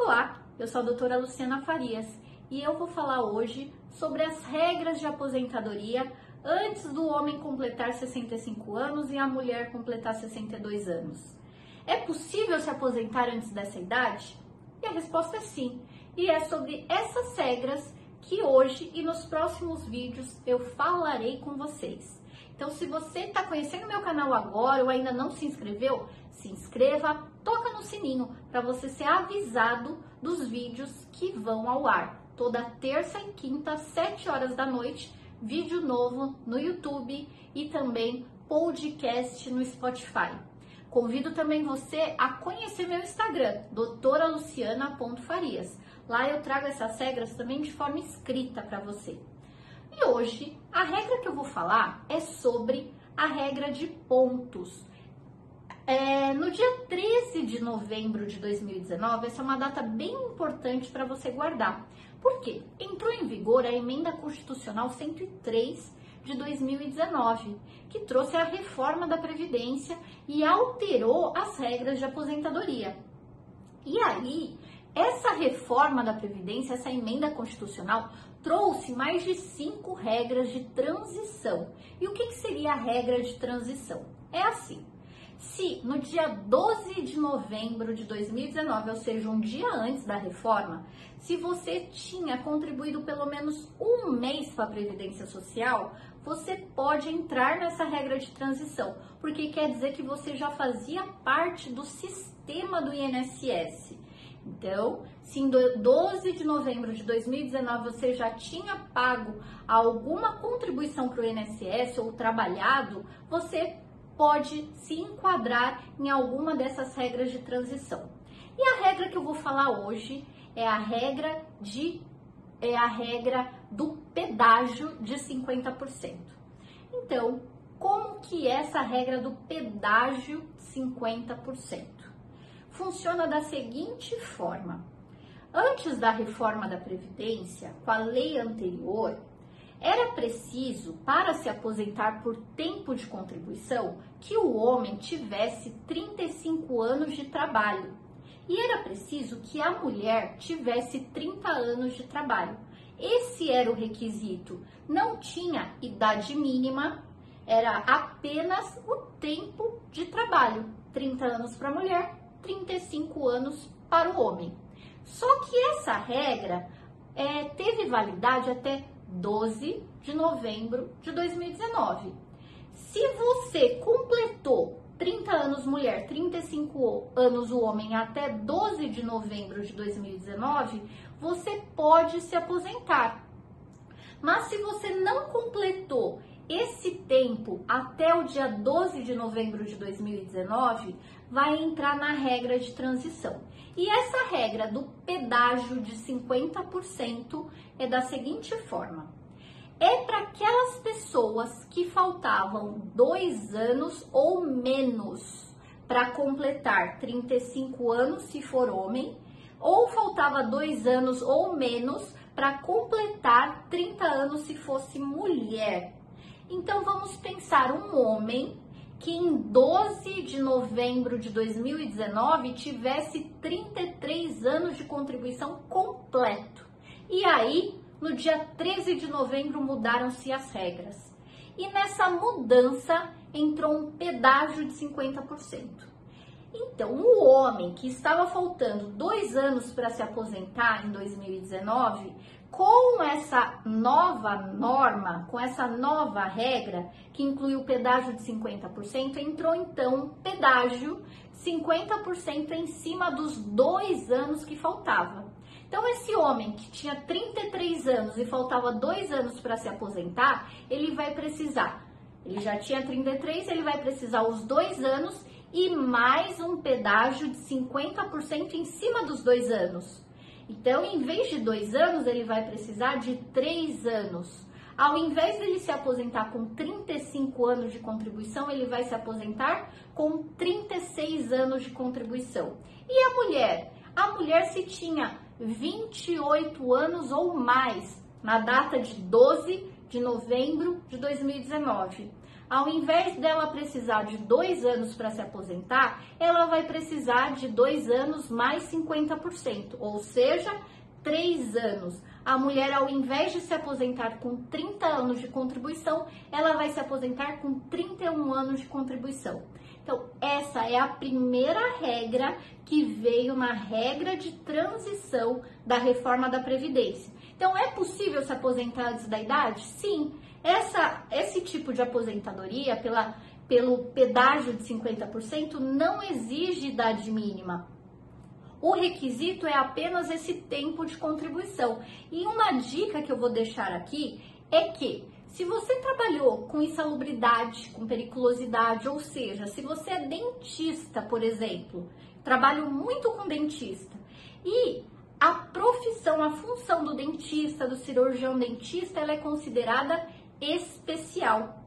Olá, eu sou a doutora Luciana Farias e eu vou falar hoje sobre as regras de aposentadoria antes do homem completar 65 anos e a mulher completar 62 anos. É possível se aposentar antes dessa idade? E a resposta é sim. E é sobre essas regras que hoje e nos próximos vídeos eu falarei com vocês. Então, se você está conhecendo meu canal agora ou ainda não se inscreveu, se inscreva, toca no sininho para você ser avisado dos vídeos que vão ao ar. Toda terça e quinta, às 7 horas da noite, vídeo novo no YouTube e também podcast no Spotify. Convido também você a conhecer meu Instagram, doutoraluciana.farias. Lá eu trago essas regras também de forma escrita para você. E hoje, a regra que eu vou falar é sobre a regra de pontos. É, no dia 13 de novembro de 2019, essa é uma data bem importante para você guardar. Por quê? Entrou em vigor a emenda constitucional 103 de 2019, que trouxe a reforma da Previdência e alterou as regras de aposentadoria. E aí, essa reforma da Previdência, essa emenda constitucional, trouxe mais de cinco regras de transição. E o que, que seria a regra de transição? É assim. Se no dia 12 de novembro de 2019, ou seja, um dia antes da reforma, se você tinha contribuído pelo menos um mês para a Previdência Social, você pode entrar nessa regra de transição, porque quer dizer que você já fazia parte do sistema do INSS. Então, se em 12 de novembro de 2019 você já tinha pago alguma contribuição para o INSS ou trabalhado, você pode se enquadrar em alguma dessas regras de transição. E a regra que eu vou falar hoje é a regra de é a regra do pedágio de 50%. Então, como que é essa regra do pedágio 50%? Funciona da seguinte forma: antes da reforma da previdência, com a lei anterior, era preciso, para se aposentar por tempo de contribuição, que o homem tivesse 35 anos de trabalho. E era preciso que a mulher tivesse 30 anos de trabalho. Esse era o requisito. Não tinha idade mínima, era apenas o tempo de trabalho. 30 anos para a mulher, 35 anos para o homem. Só que essa regra é, teve validade até 12 de novembro de 2019. Se você completou 30 anos mulher, 35 anos o homem até 12 de novembro de 2019, você pode se aposentar. Mas se você não completou esse tempo até o dia 12 de novembro de 2019, vai entrar na regra de transição. E essa regra do pedágio de 50% é da seguinte forma: é para aquelas pessoas que faltavam dois anos ou menos para completar 35 anos, se for homem, ou faltava dois anos ou menos para completar 30 anos, se fosse mulher. Então vamos pensar um homem que em 12 de novembro de 2019 tivesse 33 anos de contribuição completo. E aí, no dia 13 de novembro, mudaram-se as regras. E nessa mudança entrou um pedágio de 50%. Então, o homem que estava faltando dois anos para se aposentar em 2019 com essa nova norma, com essa nova regra, que inclui o pedágio de 50%, entrou então pedágio 50% em cima dos dois anos que faltava. Então, esse homem que tinha 33 anos e faltava dois anos para se aposentar, ele vai precisar, ele já tinha 33, ele vai precisar os dois anos e mais um pedágio de 50% em cima dos dois anos. Então, em vez de dois anos, ele vai precisar de três anos. Ao invés dele se aposentar com 35 anos de contribuição, ele vai se aposentar com 36 anos de contribuição. E a mulher? A mulher, se tinha 28 anos ou mais na data de 12 de novembro de 2019, Ao invés dela precisar de dois anos para se aposentar, ela vai precisar de dois anos mais 50%, ou seja, três anos. A mulher, ao invés de se aposentar com 30 anos de contribuição, ela vai se aposentar com 31 anos de contribuição. Então, essa é a primeira regra que veio na regra de transição da reforma da Previdência. Então, é possível se aposentar antes da idade? Sim. Essa, esse tipo de aposentadoria, pela, pelo pedágio de 50%, não exige idade mínima. O requisito é apenas esse tempo de contribuição. E uma dica que eu vou deixar aqui é que se você trabalhou com insalubridade, com periculosidade, ou seja, se você é dentista, por exemplo, trabalho muito com dentista, e a profissão, a função do dentista, do cirurgião dentista, ela é considerada especial.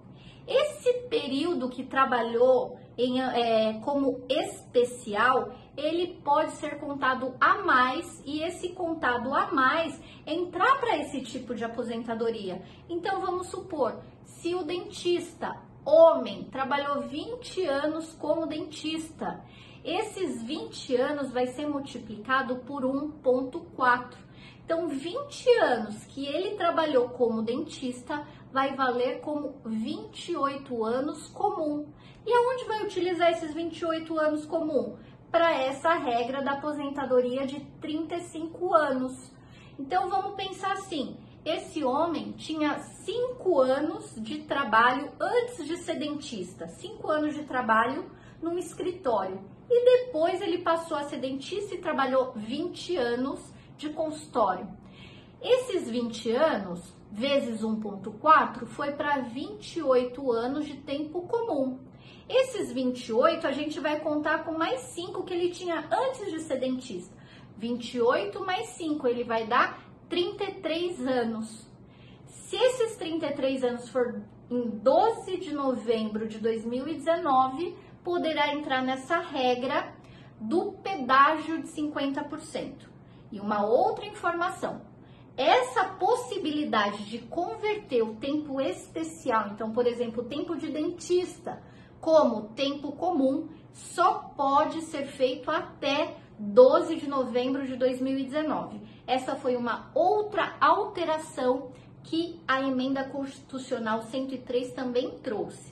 Esse período que trabalhou em, é, como especial, ele pode ser contado a mais e esse contado a mais entrar para esse tipo de aposentadoria. Então vamos supor, se o dentista, homem, trabalhou 20 anos como dentista, esses 20 anos vai ser multiplicado por 1.4. Então, 20 anos que ele trabalhou como dentista vai valer como 28 anos comum. E aonde vai utilizar esses 28 anos comum? Para essa regra da aposentadoria de 35 anos. Então vamos pensar assim: esse homem tinha 5 anos de trabalho antes de ser dentista, 5 anos de trabalho num escritório. E depois ele passou a ser dentista e trabalhou 20 anos de consultório. Esses 20 anos vezes 1.4 foi para 28 anos de tempo comum. Esses 28 a gente vai contar com mais 5 que ele tinha antes de ser dentista. 28 mais 5, ele vai dar 33 anos. Se esses 33 anos for em 12 de novembro de 2019, poderá entrar nessa regra do pedágio de 50%. E uma outra informação, essa possibilidade de converter o tempo especial, então, por exemplo, o tempo de dentista, como tempo comum, só pode ser feito até 12 de novembro de 2019. Essa foi uma outra alteração que a emenda constitucional 103 também trouxe.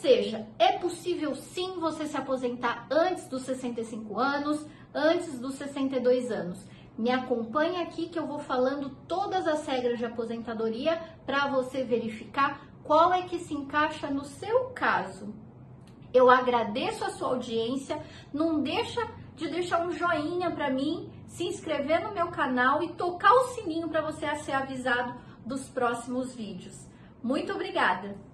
Seja, é possível sim você se aposentar antes dos 65 anos, antes dos 62 anos. Me acompanhe aqui que eu vou falando todas as regras de aposentadoria para você verificar qual é que se encaixa no seu caso. Eu agradeço a sua audiência, não deixa de deixar um joinha para mim, se inscrever no meu canal e tocar o sininho para você ser avisado dos próximos vídeos. Muito obrigada!